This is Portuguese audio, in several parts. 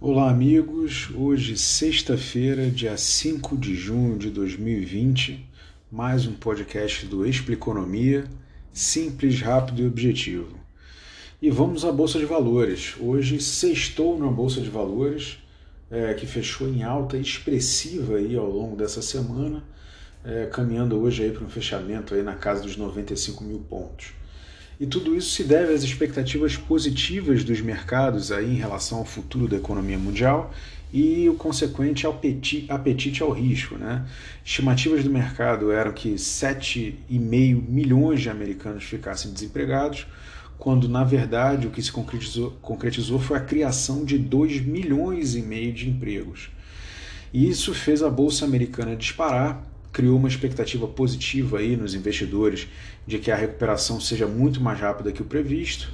Olá, amigos. Hoje, sexta-feira, dia 5 de junho de 2020, mais um podcast do Expliconomia, simples, rápido e objetivo. E vamos à Bolsa de Valores. Hoje, sextou na Bolsa de Valores, é, que fechou em alta expressiva aí ao longo dessa semana, é, caminhando hoje aí para um fechamento aí na casa dos 95 mil pontos. E tudo isso se deve às expectativas positivas dos mercados aí em relação ao futuro da economia mundial e o consequente apetite, apetite ao risco. Né? Estimativas do mercado eram que 7,5 milhões de americanos ficassem desempregados, quando na verdade o que se concretizou, concretizou foi a criação de 2 milhões e meio de empregos. E isso fez a bolsa americana disparar criou uma expectativa positiva aí nos investidores de que a recuperação seja muito mais rápida que o previsto.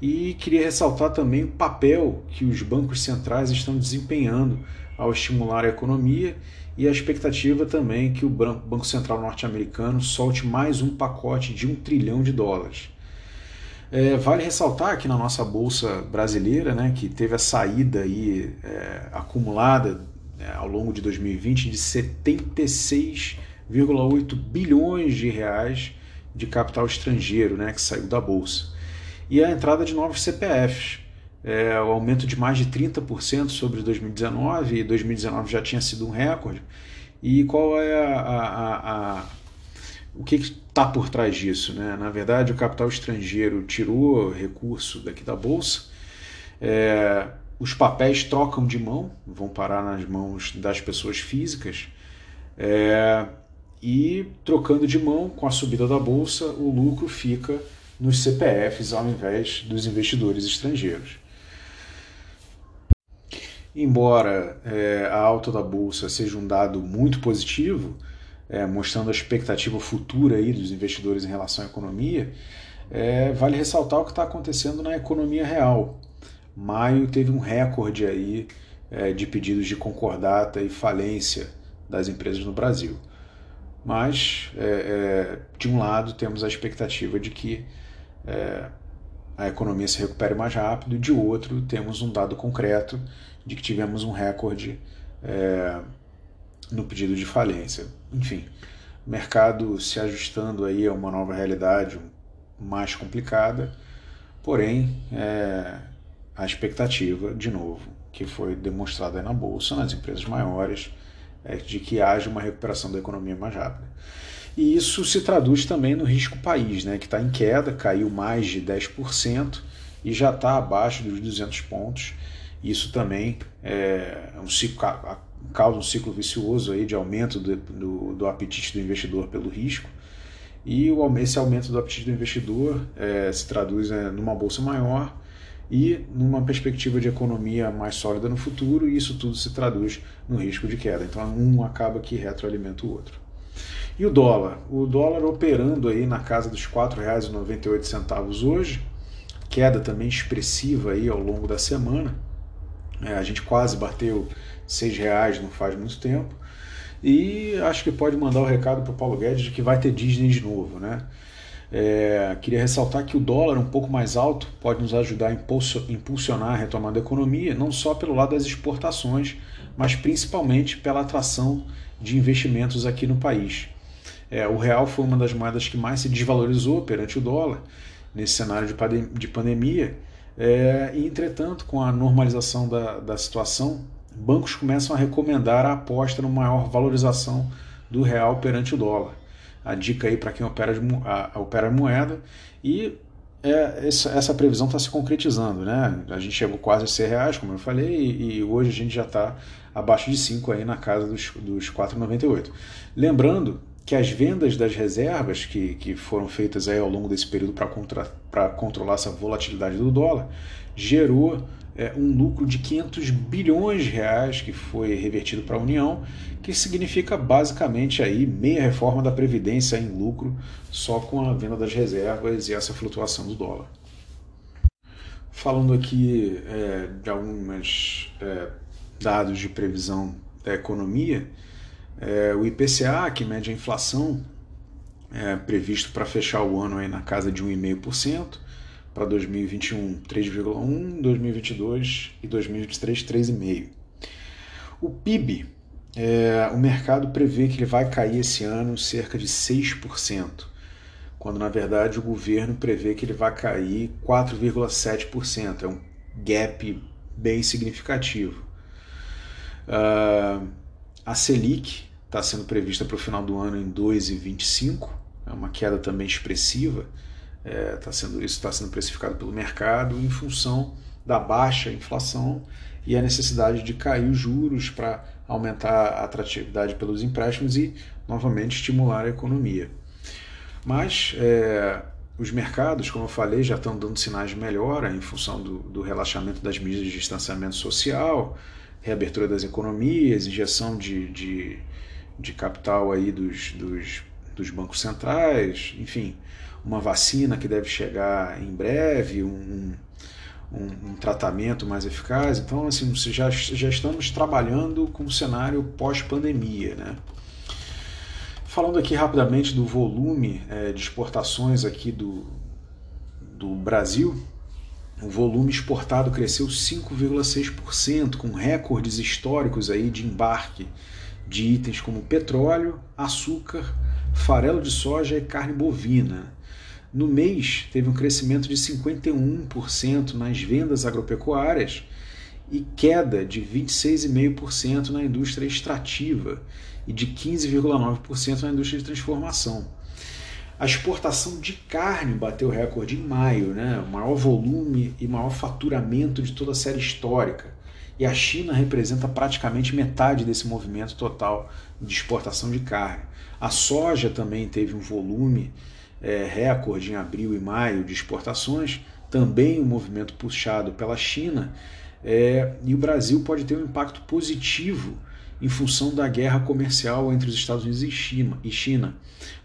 E queria ressaltar também o papel que os bancos centrais estão desempenhando ao estimular a economia e a expectativa também que o Banco Central norte-americano solte mais um pacote de um trilhão de dólares. É, vale ressaltar que na nossa bolsa brasileira, né, que teve a saída aí, é, acumulada né, ao longo de 2020 de 76,8 bilhões de reais de capital estrangeiro né, que saiu da Bolsa. E a entrada de novos CPFs, é, o aumento de mais de 30% sobre 2019, e 2019 já tinha sido um recorde. E qual é a, a, a o que está por trás disso? Né? Na verdade, o capital estrangeiro tirou recurso daqui da Bolsa, é, os papéis trocam de mão, vão parar nas mãos das pessoas físicas, é, e trocando de mão com a subida da bolsa, o lucro fica nos CPFs ao invés dos investidores estrangeiros. Embora é, a alta da bolsa seja um dado muito positivo, é, mostrando a expectativa futura aí dos investidores em relação à economia, é, vale ressaltar o que está acontecendo na economia real. Maio teve um recorde aí é, de pedidos de concordata e falência das empresas no Brasil. Mas, é, é, de um lado, temos a expectativa de que é, a economia se recupere mais rápido, de outro, temos um dado concreto de que tivemos um recorde é, no pedido de falência. Enfim, mercado se ajustando aí a uma nova realidade mais complicada, porém, é, a expectativa, de novo, que foi demonstrada na Bolsa, nas empresas maiores, é de que haja uma recuperação da economia mais rápida. E isso se traduz também no risco país, né, que está em queda, caiu mais de 10% e já está abaixo dos 200 pontos. Isso também é um ciclo, causa um ciclo vicioso aí de aumento do, do, do apetite do investidor pelo risco. E esse aumento do apetite do investidor é, se traduz é, numa bolsa maior, e numa perspectiva de economia mais sólida no futuro, e isso tudo se traduz no risco de queda. Então um acaba que retroalimenta o outro. E o dólar? O dólar operando aí na casa dos R$ 4,98 hoje, queda também expressiva aí ao longo da semana. É, a gente quase bateu R$ reais não faz muito tempo. E acho que pode mandar o recado para o Paulo Guedes de que vai ter Disney de novo, né? É, queria ressaltar que o dólar um pouco mais alto pode nos ajudar a impulsionar a retomada da economia, não só pelo lado das exportações, mas principalmente pela atração de investimentos aqui no país. É, o real foi uma das moedas que mais se desvalorizou perante o dólar nesse cenário de pandemia, é, e entretanto, com a normalização da, da situação, bancos começam a recomendar a aposta numa maior valorização do real perante o dólar a dica aí para quem opera, a opera moeda e é, essa, essa, previsão está se concretizando, né? A gente chegou quase a 100 reais, como eu falei, e, e hoje a gente já está abaixo de 5 aí na casa dos, dos 4,98. Lembrando que as vendas das reservas que, que foram feitas aí ao longo desse período para controlar essa volatilidade do dólar gerou é, um lucro de 500 bilhões de reais que foi revertido para a União, que significa basicamente aí meia reforma da Previdência em lucro só com a venda das reservas e essa flutuação do dólar. Falando aqui é, de alguns é, dados de previsão da economia, é, o IPCA, que mede a inflação, é previsto para fechar o ano aí na casa de 1,5%, para 2021 3,1, 2022 e 2023 3,5. O PIB, é, o mercado prevê que ele vai cair esse ano cerca de 6%, quando na verdade o governo prevê que ele vai cair 4,7%. É um gap bem significativo. Uh, a Selic está sendo prevista para o final do ano em 2,25, é uma queda também expressiva. É, tá sendo, isso está sendo precificado pelo mercado em função da baixa inflação e a necessidade de cair os juros para aumentar a atratividade pelos empréstimos e, novamente, estimular a economia. Mas é, os mercados, como eu falei, já estão dando sinais de melhora em função do, do relaxamento das medidas de distanciamento social, reabertura das economias, injeção de, de, de capital aí dos, dos, dos bancos centrais, enfim, uma vacina que deve chegar em breve, um, um, um tratamento mais eficaz. Então, assim, já, já estamos trabalhando com o cenário pós-pandemia, né? Falando aqui rapidamente do volume é, de exportações aqui do, do Brasil, o volume exportado cresceu 5,6%, com recordes históricos aí de embarque de itens como petróleo, açúcar, farelo de soja e carne bovina. No mês, teve um crescimento de 51% nas vendas agropecuárias e queda de 26,5% na indústria extrativa e de 15,9% na indústria de transformação. A exportação de carne bateu recorde em maio, né? o maior volume e maior faturamento de toda a série histórica. E a China representa praticamente metade desse movimento total de exportação de carne. A soja também teve um volume é, recorde em abril e maio de exportações, também um movimento puxado pela China, é, e o Brasil pode ter um impacto positivo em função da guerra comercial entre os Estados Unidos e China.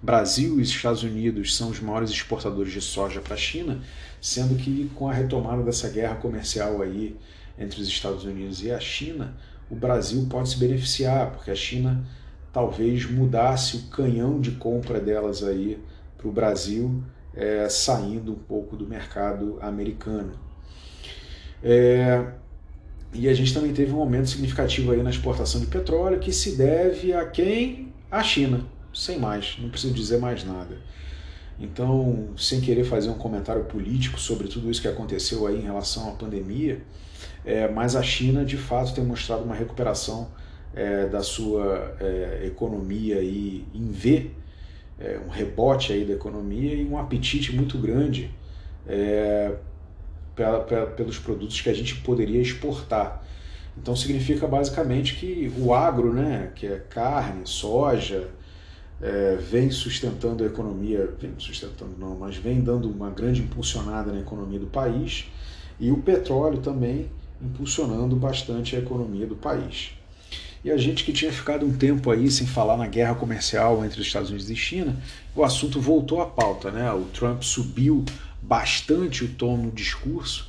Brasil e Estados Unidos são os maiores exportadores de soja para a China, sendo que com a retomada dessa guerra comercial aí entre os Estados Unidos e a China, o Brasil pode se beneficiar, porque a China talvez mudasse o canhão de compra delas aí para o Brasil, é, saindo um pouco do mercado americano. É, e a gente também teve um aumento significativo aí na exportação de petróleo, que se deve a quem? A China, sem mais, não preciso dizer mais nada. Então, sem querer fazer um comentário político sobre tudo isso que aconteceu aí em relação à pandemia, é, mas a China de fato tem mostrado uma recuperação é, da sua é, economia aí em V, é, um rebote aí da economia e um apetite muito grande é, pelos produtos que a gente poderia exportar. Então significa basicamente que o agro, né, que é carne, soja, é, vem sustentando a economia, vem sustentando não, mas vem dando uma grande impulsionada na economia do país e o petróleo também impulsionando bastante a economia do país. E a gente que tinha ficado um tempo aí sem falar na guerra comercial entre os Estados Unidos e China, o assunto voltou à pauta. Né? O Trump subiu bastante o tom no discurso,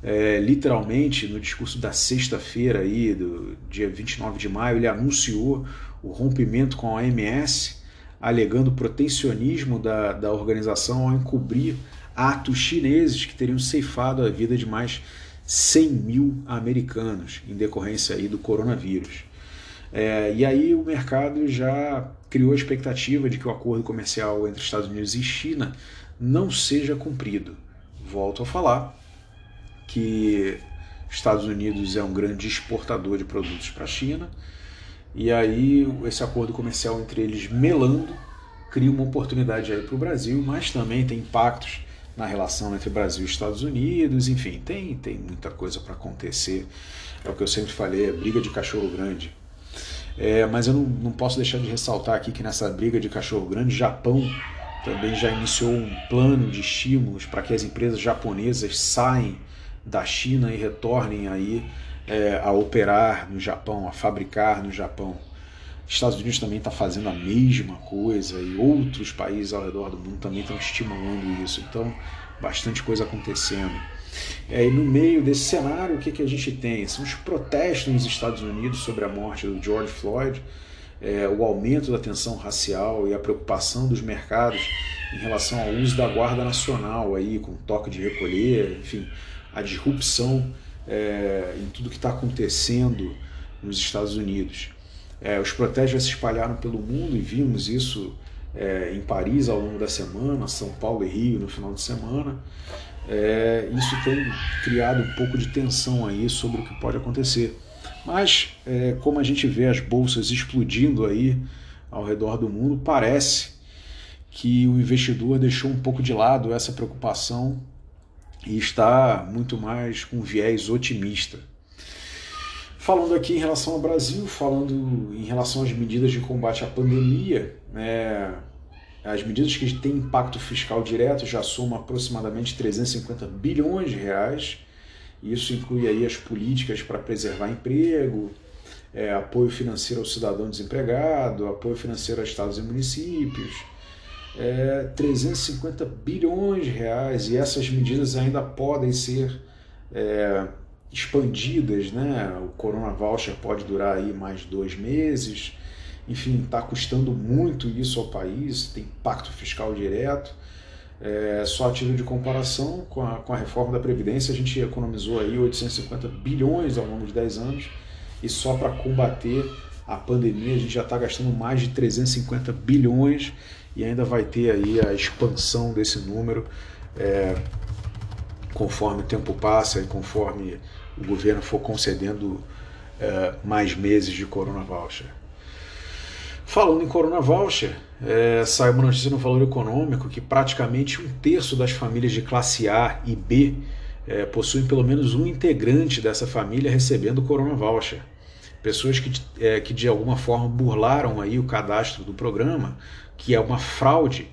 é, literalmente no discurso da sexta-feira, aí, do dia 29 de maio, ele anunciou o rompimento com a OMS, alegando protecionismo da, da organização ao encobrir atos chineses que teriam ceifado a vida de mais 100 mil americanos em decorrência aí do coronavírus. É, e aí o mercado já criou a expectativa de que o acordo comercial entre Estados Unidos e China não seja cumprido. Volto a falar que Estados Unidos é um grande exportador de produtos para a China, e aí esse acordo comercial entre eles melando cria uma oportunidade aí para o Brasil, mas também tem impactos na relação entre Brasil e Estados Unidos, enfim, tem, tem muita coisa para acontecer. É o que eu sempre falei, é briga de cachorro grande. É, mas eu não, não posso deixar de ressaltar aqui que nessa briga de cachorro grande, Japão também já iniciou um plano de estímulos para que as empresas japonesas saiam da China e retornem aí é, a operar no Japão, a fabricar no Japão. Estados Unidos também está fazendo a mesma coisa e outros países ao redor do mundo também estão estimulando isso. Então, bastante coisa acontecendo. É, e no meio desse cenário, o que, que a gente tem? São os protestos nos Estados Unidos sobre a morte do George Floyd, é, o aumento da tensão racial e a preocupação dos mercados em relação ao uso da Guarda Nacional aí, com toque de recolher, enfim, a disrupção é, em tudo que está acontecendo nos Estados Unidos. É, os protestos já se espalharam pelo mundo e vimos isso é, em Paris ao longo da semana, São Paulo e Rio no final de semana. É, isso tem criado um pouco de tensão aí sobre o que pode acontecer. Mas, é, como a gente vê as bolsas explodindo aí ao redor do mundo, parece que o investidor deixou um pouco de lado essa preocupação e está muito mais com viés otimista. Falando aqui em relação ao Brasil, falando em relação às medidas de combate à pandemia, é, as medidas que têm impacto fiscal direto já somam aproximadamente 350 bilhões de reais. Isso inclui aí as políticas para preservar emprego, é, apoio financeiro ao cidadão desempregado, apoio financeiro a estados e municípios, é, 350 bilhões de reais e essas medidas ainda podem ser é, expandidas, né? O Corona Voucher pode durar aí mais dois meses. Enfim, está custando muito isso ao país, tem impacto fiscal direto. É, só a título de comparação, com a, com a reforma da Previdência, a gente economizou aí 850 bilhões ao longo de 10 anos e só para combater a pandemia a gente já está gastando mais de 350 bilhões e ainda vai ter aí a expansão desse número é, conforme o tempo passa e conforme o governo for concedendo é, mais meses de Corona Voucher. Falando em Corona Voucher, é, saiu uma notícia no Valor Econômico que praticamente um terço das famílias de classe A e B é, possuem pelo menos um integrante dessa família recebendo Corona Voucher. Pessoas que, é, que de alguma forma burlaram aí o cadastro do programa, que é uma fraude.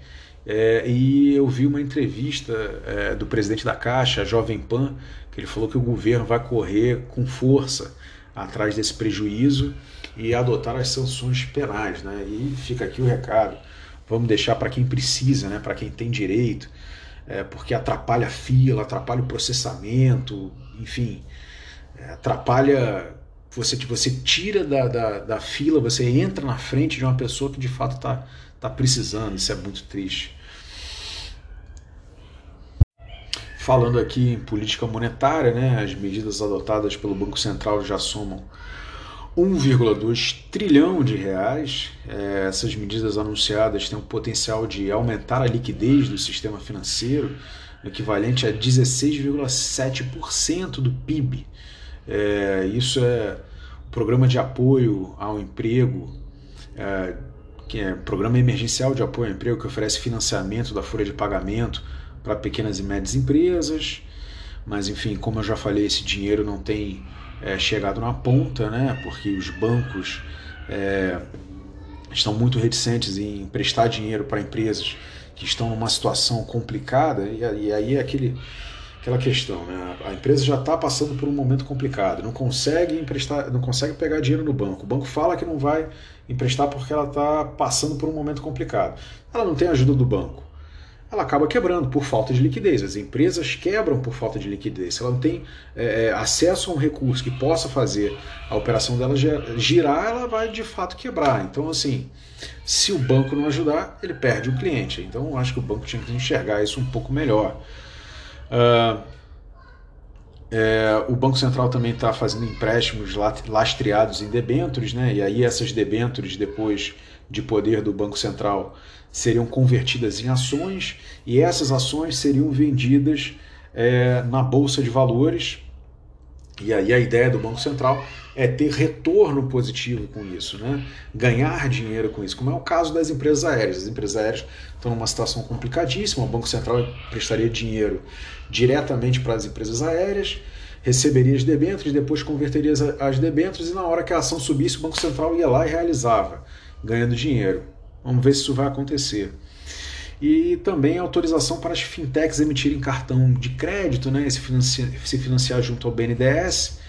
É, e eu vi uma entrevista é, do presidente da Caixa, Jovem Pan, que ele falou que o governo vai correr com força atrás desse prejuízo e adotar as sanções penais. Né? E fica aqui o recado: vamos deixar para quem precisa, né? para quem tem direito, é, porque atrapalha a fila, atrapalha o processamento, enfim, é, atrapalha. Você, você tira da, da, da fila, você entra na frente de uma pessoa que de fato está está precisando, isso é muito triste. Falando aqui em política monetária, né, as medidas adotadas pelo Banco Central já somam 1,2 trilhão de reais. É, essas medidas anunciadas têm o potencial de aumentar a liquidez do sistema financeiro, equivalente a 16,7% do PIB. É, isso é o programa de apoio ao emprego é, que é Programa Emergencial de Apoio ao Emprego, que oferece financiamento da folha de pagamento para pequenas e médias empresas. Mas, enfim, como eu já falei, esse dinheiro não tem é, chegado na ponta, né? porque os bancos é, estão muito reticentes em emprestar dinheiro para empresas que estão numa situação complicada, e, e aí é aquele aquela questão, né? A empresa já está passando por um momento complicado, não consegue emprestar, não consegue pegar dinheiro no banco. O banco fala que não vai emprestar porque ela está passando por um momento complicado. Ela não tem ajuda do banco. Ela acaba quebrando por falta de liquidez. As empresas quebram por falta de liquidez. Se ela não tem é, é acesso a um recurso que possa fazer a operação dela girar, ela vai de fato quebrar. Então, assim, se o banco não ajudar, ele perde o cliente. Então, acho que o banco tinha que enxergar isso um pouco melhor. Uh, é, o Banco Central também está fazendo empréstimos lastreados em debêntures, né? e aí essas debêntures, depois de poder do Banco Central, seriam convertidas em ações, e essas ações seriam vendidas é, na Bolsa de Valores. E aí a ideia do Banco Central é ter retorno positivo com isso, né? ganhar dinheiro com isso, como é o caso das empresas aéreas. As empresas aéreas estão numa situação complicadíssima, o Banco Central prestaria dinheiro diretamente para as empresas aéreas, receberia as debêntures, depois converteria as debêntures e na hora que a ação subisse, o Banco Central ia lá e realizava, ganhando dinheiro. Vamos ver se isso vai acontecer. E também autorização para as fintechs emitirem cartão de crédito, né, se, financiar, se financiar junto ao BNDES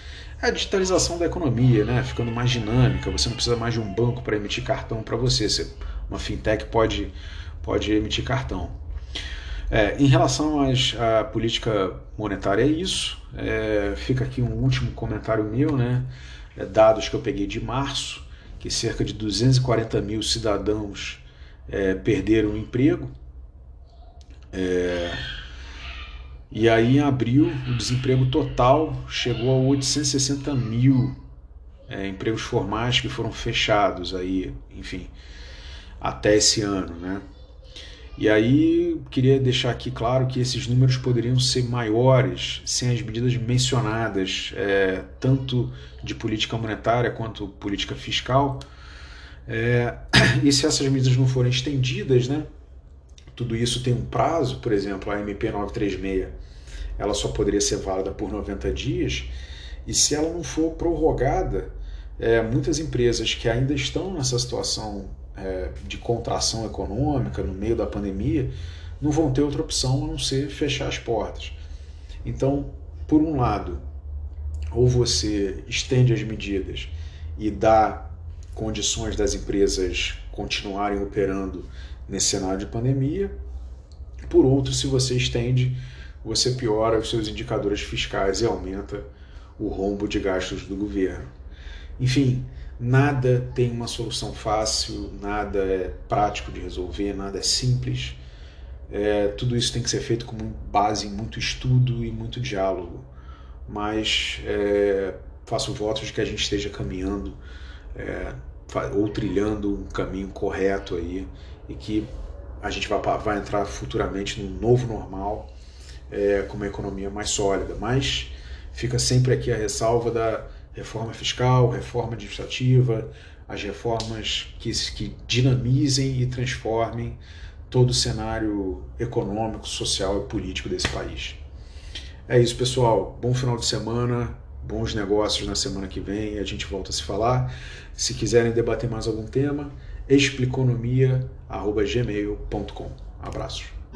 é a digitalização da economia, né? ficando mais dinâmica. Você não precisa mais de um banco para emitir cartão para você. você. Uma fintech pode, pode emitir cartão. É, em relação às, à política monetária, é isso. É, fica aqui um último comentário meu, né? É, dados que eu peguei de março, que cerca de 240 mil cidadãos é, perderam o emprego. É, e aí, em abril, o desemprego total chegou a 860 mil é, empregos formais que foram fechados aí, enfim, até esse ano, né? E aí, queria deixar aqui claro que esses números poderiam ser maiores sem as medidas mencionadas, é, tanto de política monetária quanto política fiscal. É, e se essas medidas não forem estendidas, né? Tudo isso tem um prazo, por exemplo, a MP 936, ela só poderia ser válida por 90 dias, e se ela não for prorrogada, é, muitas empresas que ainda estão nessa situação é, de contração econômica no meio da pandemia não vão ter outra opção a não ser fechar as portas. Então, por um lado, ou você estende as medidas e dá condições das empresas continuarem operando nesse cenário de pandemia. Por outro, se você estende, você piora os seus indicadores fiscais e aumenta o rombo de gastos do governo. Enfim, nada tem uma solução fácil, nada é prático de resolver, nada é simples. É, tudo isso tem que ser feito com base em muito estudo e muito diálogo. Mas é, faço votos de que a gente esteja caminhando é, ou trilhando um caminho correto aí e que a gente vai, vai entrar futuramente num novo normal é, com uma economia mais sólida. Mas fica sempre aqui a ressalva da reforma fiscal, reforma administrativa, as reformas que, que dinamizem e transformem todo o cenário econômico, social e político desse país. É isso, pessoal. Bom final de semana, bons negócios na semana que vem. A gente volta a se falar. Se quiserem debater mais algum tema, expliconomia.gmail.com. Abraços.